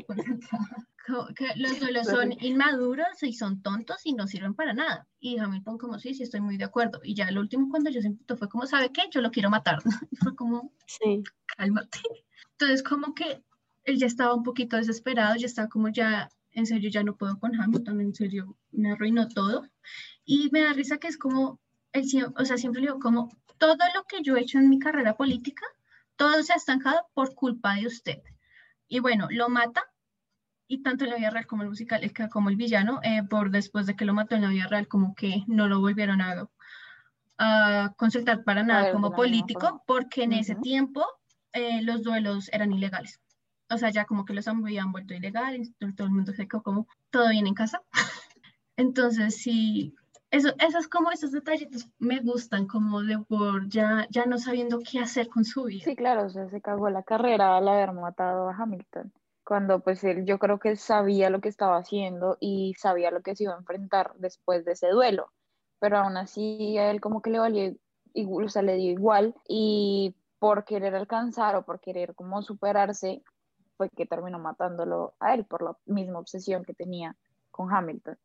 que los duelos son inmaduros y son tontos y no sirven para nada. Y Hamilton como sí, sí estoy muy de acuerdo. Y ya lo último cuando yo se emputó fue como, ¿sabe qué? Yo lo quiero matar. Y fue como, Sí, cálmate. Entonces, como que él ya estaba un poquito desesperado, ya estaba como ya, en serio, ya no puedo con Hamilton, en serio, me arruinó todo. Y me da risa que es como, él, o sea, siempre le digo, como todo lo que yo he hecho en mi carrera política, todo se ha estancado por culpa de usted. Y bueno, lo mata, y tanto en la vida real como el musical, es que como el villano, eh, por después de que lo mató en la vida real, como que no lo volvieron a, a consultar para nada ver, como político, porque en ese tiempo eh, los duelos eran ilegales. O sea, ya como que los habían vuelto ilegales, todo el mundo se quedó como, todo bien en casa. Entonces, sí, eso, esos como esos detallitos me gustan, como de por ya, ya no sabiendo qué hacer con su vida. Sí, claro, o sea, se cagó la carrera al haber matado a Hamilton. Cuando pues él, yo creo que sabía lo que estaba haciendo y sabía lo que se iba a enfrentar después de ese duelo. Pero aún así a él como que le valió, o sea, le dio igual y por querer alcanzar o por querer como superarse fue que terminó matándolo a él por la misma obsesión que tenía con Hamilton.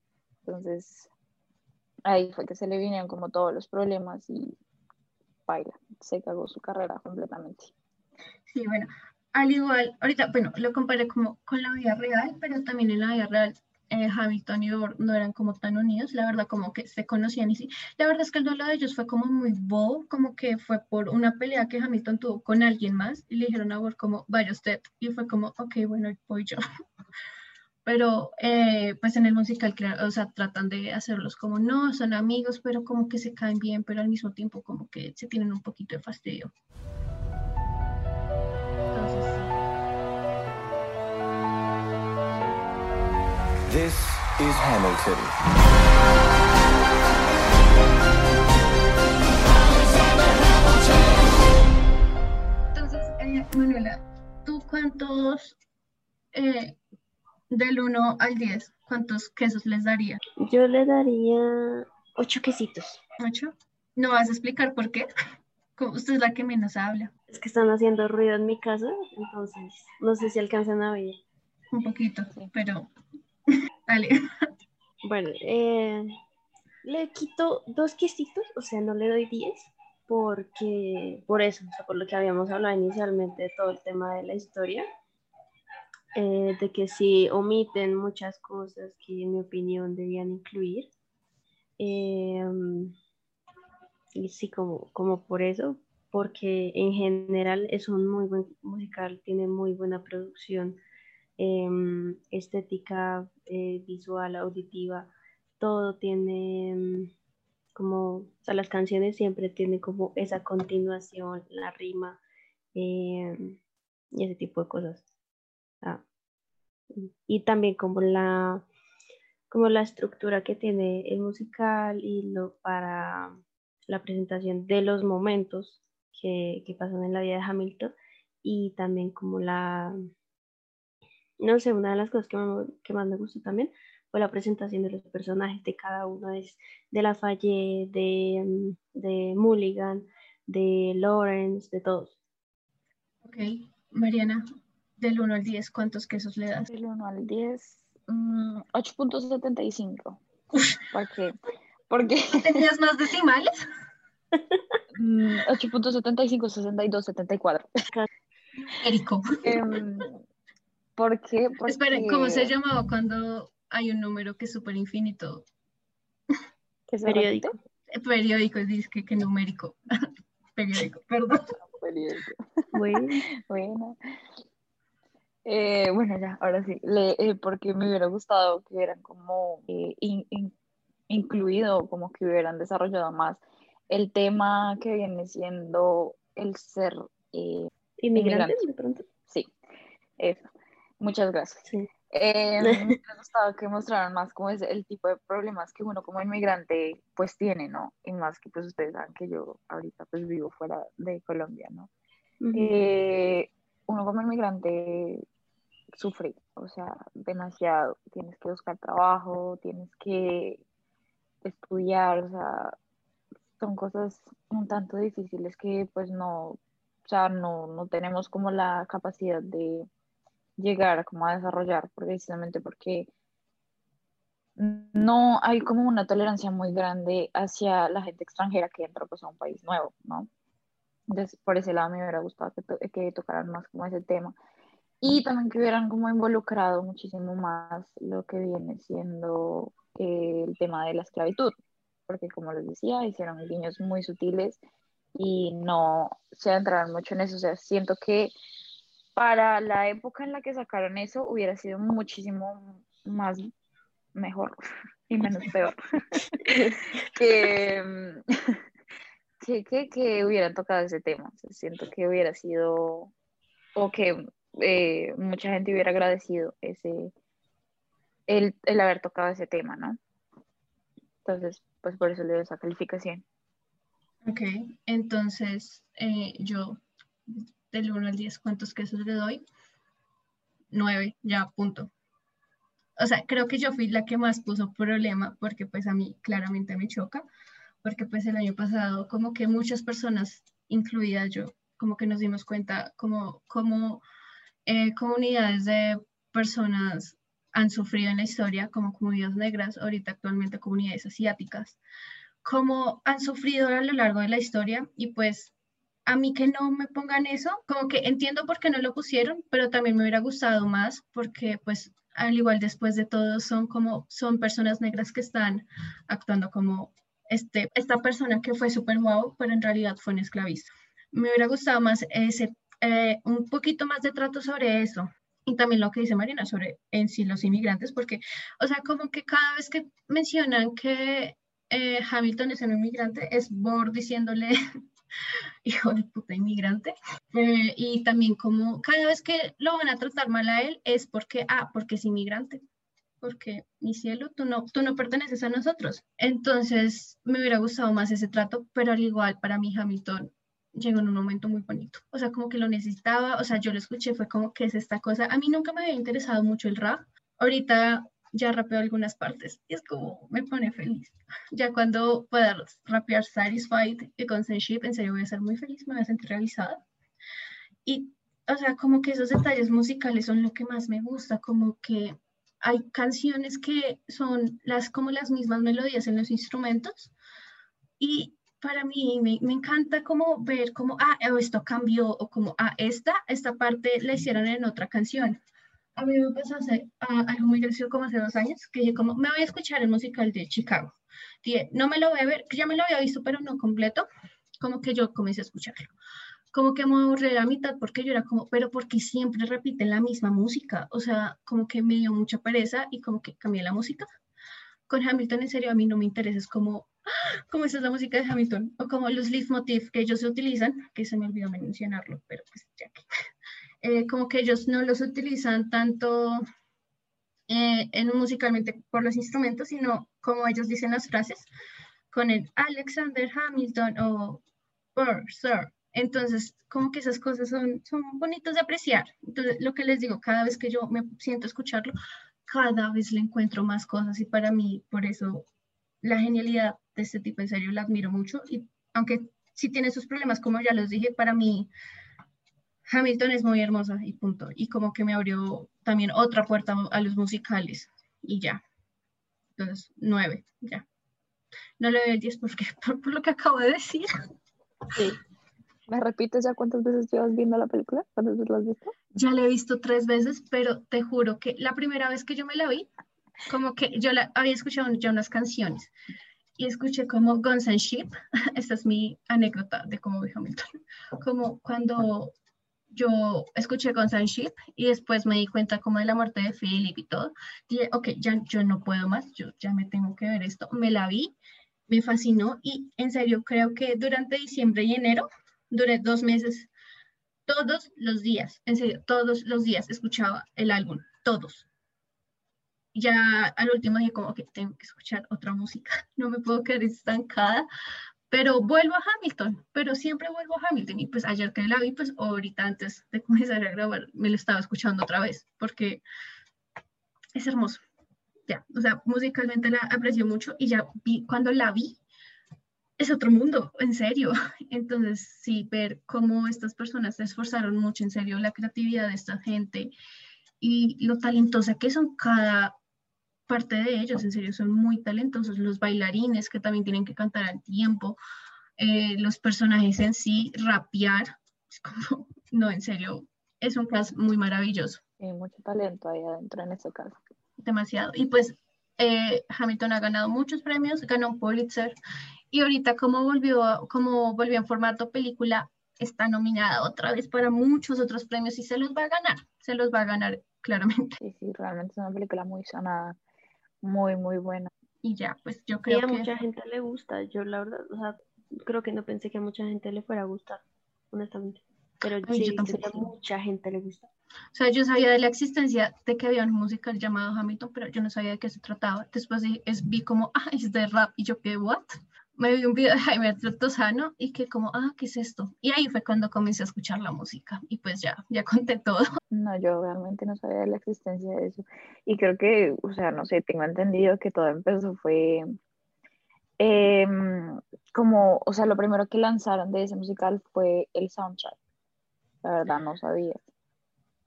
Entonces ahí fue que se le vinieron como todos los problemas y baila, se cagó su carrera completamente. Sí, bueno, al igual, ahorita, bueno, lo comparé como con la vida real, pero también en la vida real eh, Hamilton y Orr no eran como tan unidos, la verdad como que se conocían y sí. La verdad es que el duelo de ellos fue como muy bobo, como que fue por una pelea que Hamilton tuvo con alguien más y le dijeron a Orr como, vaya usted, y fue como, ok, bueno, voy yo. Pero eh, pues en el musical, o sea, tratan de hacerlos como no, son amigos, pero como que se caen bien, pero al mismo tiempo como que se tienen un poquito de fastidio. Entonces, This is Hamilton. Entonces, eh, Manuela, ¿tú cuántos eh, del 1 al 10, cuántos quesos les daría? yo le daría ocho quesitos. ¿Ocho? ¿No vas a explicar por qué? Usted es la que menos habla. Es que están haciendo ruido en mi casa, entonces no sé si alcanzan a oír. Un poquito, pero dale. Bueno, eh, le quito dos quesitos, o sea, no le doy 10, porque por eso, o sea, por lo que habíamos hablado inicialmente de todo el tema de la historia, eh, de que si omiten muchas cosas que en mi opinión debían incluir. Eh, y sí, como, como por eso, porque en general es un muy buen musical, tiene muy buena producción, em, estética, eh, visual, auditiva, todo tiene em, como, o sea, las canciones siempre tienen como esa continuación, la rima em, y ese tipo de cosas. Ah, y también como la, como la estructura que tiene el musical y lo para la presentación de los momentos que, que pasan en la vida de Hamilton y también como la, no sé, una de las cosas que, que más me gustó también fue la presentación de los personajes de cada uno, de, de la de, de Mulligan, de Lawrence, de todos. Ok, Mariana, del 1 al 10, ¿cuántos quesos le das? Del 1 al 10, mm, 8.75. ¿Por qué? Porque ¿Tenías más decimales? mm, 8.75, 62, 74. Erico. ¿Por qué? Porque... Esperen, ¿cómo se llamaba cuando hay un número que es súper infinito? ¿Que se Periódico. repite? Periódico, dice que, que numérico. Periódico, perdón. Periódico. Bueno, Bueno. Eh, bueno, ya, ahora sí. Le- eh, porque me hubiera gustado que hubieran como eh, in- in- incluido, como que hubieran desarrollado más el tema que viene siendo el ser, eh, Inmigrante. de pronto. sí, eso. Muchas gracias. Sí. Eh, me hubiera gustado que mostraran más como es el tipo de problemas que uno como inmigrante pues tiene, ¿no? Y más que pues ustedes saben que yo ahorita pues vivo fuera de Colombia, ¿no? Ujú. Eh, uno como inmigrante sufre, o sea, demasiado. Tienes que buscar trabajo, tienes que estudiar, o sea, son cosas un tanto difíciles que pues no, o sea, no, no tenemos como la capacidad de llegar como a desarrollar, precisamente porque no hay como una tolerancia muy grande hacia la gente extranjera que entra pues a un país nuevo, ¿no? Entonces, por ese lado me hubiera gustado que, que tocaran más como ese tema. Y también que hubieran como involucrado muchísimo más lo que viene siendo eh, el tema de la esclavitud, porque como les decía, hicieron guiños muy sutiles y no se adentraron mucho en eso. O sea, siento que para la época en la que sacaron eso hubiera sido muchísimo más mejor y menos peor que, que, que, que hubieran tocado ese tema. O sea, siento que hubiera sido, o que eh, mucha gente hubiera agradecido ese, el, el haber tocado ese tema, ¿no? Entonces, pues por eso le doy esa calificación. Ok, entonces eh, yo del 1 al 10, ¿cuántos quesos le doy? 9, ya, punto. O sea, creo que yo fui la que más puso problema porque pues a mí claramente me choca, porque pues el año pasado como que muchas personas, incluida yo, como que nos dimos cuenta como, como eh, comunidades de personas han sufrido en la historia, como comunidades negras, ahorita actualmente comunidades asiáticas, como han sufrido a lo largo de la historia y pues a mí que no me pongan eso, como que entiendo por qué no lo pusieron, pero también me hubiera gustado más porque pues al igual después de todo son como son personas negras que están actuando como este, esta persona que fue súper guau, pero en realidad fue un esclavista. Me hubiera gustado más ese, eh, un poquito más de trato sobre eso. Y también lo que dice Marina sobre en sí los inmigrantes, porque, o sea, como que cada vez que mencionan que eh, Hamilton es un inmigrante, es Bor diciéndole hijo de puta inmigrante. Eh, y también como cada vez que lo van a tratar mal a él es porque, ah, porque es inmigrante. Porque, mi cielo, tú no, tú no perteneces a nosotros. Entonces, me hubiera gustado más ese trato, pero al igual, para mí Hamilton llegó en un momento muy bonito. O sea, como que lo necesitaba, o sea, yo lo escuché, fue como que es esta cosa. A mí nunca me había interesado mucho el rap. Ahorita ya rapeo algunas partes y es como me pone feliz. Ya cuando pueda rapear Satisfied y Ship, en serio voy a ser muy feliz, me voy a sentir realizada. Y, o sea, como que esos detalles musicales son lo que más me gusta, como que hay canciones que son las como las mismas melodías en los instrumentos y para mí me, me, encanta como ver como, ah, esto cambió o como, ah, esta, esta parte la hicieron en otra canción. A mí me pasó hace ah, algo muy gracioso como hace dos años, que dije como, me voy a escuchar el musical de Chicago. Dije, no me lo voy a ver, ya me lo había visto, pero no completo, como que yo comencé a escucharlo. Como que me aburrí la mitad porque yo era como, pero porque siempre repiten la misma música, o sea, como que me dio mucha pereza y como que cambié la música. Con Hamilton, en serio, a mí no me interesa, es como, como esa es la música de Hamilton, o como los leitmotiv que ellos utilizan, que se me olvidó mencionarlo, pero pues ya que, eh, como que ellos no los utilizan tanto eh, en musicalmente por los instrumentos, sino como ellos dicen las frases, con el Alexander Hamilton o Sir. Entonces, como que esas cosas son, son bonitas de apreciar. Entonces, lo que les digo, cada vez que yo me siento a escucharlo, cada vez le encuentro más cosas y para mí, por eso, la genialidad de este tipo, en serio, la admiro mucho. Y aunque sí tiene sus problemas, como ya les dije, para mí Hamilton es muy hermosa y punto. Y como que me abrió también otra puerta a los musicales y ya. Entonces, nueve, ya. No le doy el 10 porque, por, por, lo que acabo de decir. Sí. ¿Me repites ya cuántas veces llevas viendo la película? ¿Cuántas veces la has visto? Ya la he visto tres veces, pero te juro que la primera vez que yo me la vi, como que yo la había escuchado ya unas canciones y escuché como Guns and Sheep, esta es mi anécdota de cómo vi Hamilton, como cuando yo escuché Guns and Sheep y después me di cuenta como de la muerte de Philip y todo, dije, ok, ya yo no puedo más, yo ya me tengo que ver esto, me la vi, me fascinó y en serio creo que durante diciembre y enero, duré dos meses, todos los días, en serio, todos los días escuchaba el álbum, todos, ya al último dije como que tengo que escuchar otra música, no me puedo quedar estancada, pero vuelvo a Hamilton, pero siempre vuelvo a Hamilton y pues ayer que la vi, pues ahorita antes de comenzar a grabar me lo estaba escuchando otra vez porque es hermoso, ya, o sea, musicalmente la aprecio mucho y ya vi, cuando la vi, es otro mundo, en serio. Entonces, sí, ver cómo estas personas se esforzaron mucho, en serio, la creatividad de esta gente y lo talentosa que son cada parte de ellos, en serio, son muy talentosos. Los bailarines que también tienen que cantar al tiempo, eh, los personajes en sí, rapear, es como, no, en serio, es un cast muy maravilloso. Sí, mucho talento ahí adentro en ese caso. Demasiado. Y pues eh, Hamilton ha ganado muchos premios, ganó un Pulitzer y ahorita como volvió, como volvió en formato película, está nominada otra vez para muchos otros premios y se los va a ganar, se los va a ganar claramente. Sí, sí, realmente es una película muy sonada muy, muy buena. Y ya, pues yo creo que... a mucha gente le gusta, yo la verdad, o sea, creo que no pensé que a mucha gente le fuera a gustar, honestamente. Pero sí, a mucha gente le gusta. O sea, yo sabía de la existencia de que había un musical llamado Hamilton, pero yo no sabía de qué se trataba. Después es, vi como, ah, es de rap, y yo, ¿qué, what? Me vi un video de Jaime Tosano y que como, ah, ¿qué es esto? Y ahí fue cuando comencé a escuchar la música y pues ya, ya conté todo. No, yo realmente no sabía de la existencia de eso. Y creo que, o sea, no sé, tengo entendido que todo empezó fue em, como, o sea, lo primero que lanzaron de ese musical fue el soundtrack. La verdad, no sabía.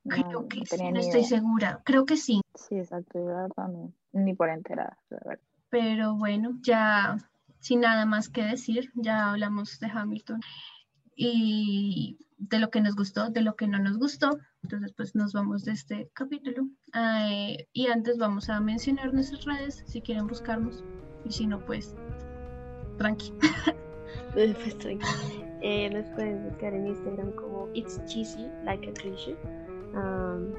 Creo que sí, no estoy segura. Creo que sí. Sí, exacto, la verdad no, ni por enterada, la verdad. Pero bueno, ya sin nada más que decir, ya hablamos de Hamilton y de lo que nos gustó, de lo que no nos gustó. Entonces, pues nos vamos de este capítulo. y antes vamos a mencionar nuestras redes, si quieren buscarnos. Y si no, pues, tranqui. pues tranqui. Eh, nos pueden buscar en Instagram como It's Cheesy, like a cliché. Um,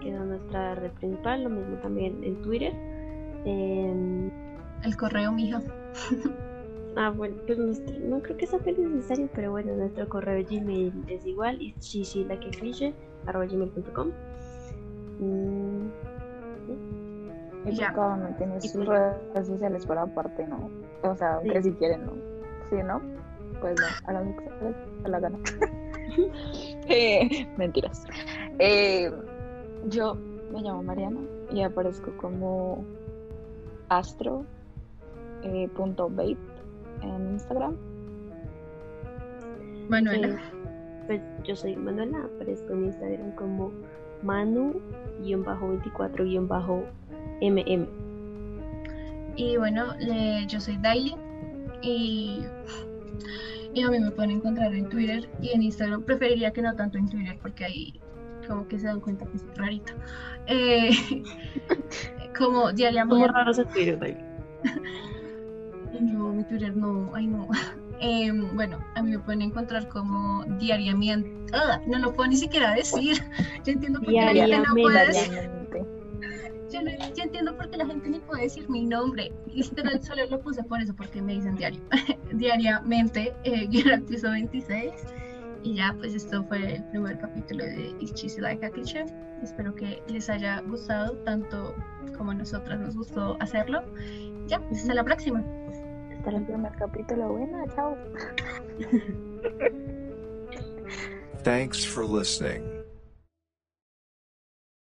que es nuestra red principal. Lo mismo también en Twitter. El correo, mija. Ah, bueno, pues no creo que sea necesario, pero bueno, nuestro correo Gmail es igual, es gmail.com mm, Y ya. cada uno tiene sus pues redes sociales por aparte, ¿no? O sea, que si quieren, ¿no? Sí, ¿no? Pues no, hagan lo que la gana. eh, mentiras. Eh, yo me llamo Mariana y aparezco como astro eh, punto vape en Instagram. Manuela. Eh, pues yo soy Manuela, aparezco en Instagram como Manu-24-MM. Y bueno, le- yo soy Daily y, y a mí me pueden encontrar en Twitter y en Instagram. Preferiría que no tanto en Twitter porque ahí como que se dan cuenta que es rarita. Eh, como Como diariamente. raros en Twitter, No, mi Twitter no, ay no. Em, bueno, a mí me pueden encontrar como diariamente. ¡Ah! no lo puedo ni siquiera decir. Yo entiendo por qué la gente no puede decir. Yo, no- yo entiendo por qué la gente ni puede decir mi nombre. Literal, solo lo puse por eso, porque me dicen diario. Diariamente, eh, piso 26. Y ya, pues esto fue el primer capítulo de Cheesy Like a Cliché. Espero que les haya gustado tanto como a nosotras nos gustó hacerlo. Ya, pues hasta la próxima. Hasta El primer capítulo, bueno, chao. Thanks for listening.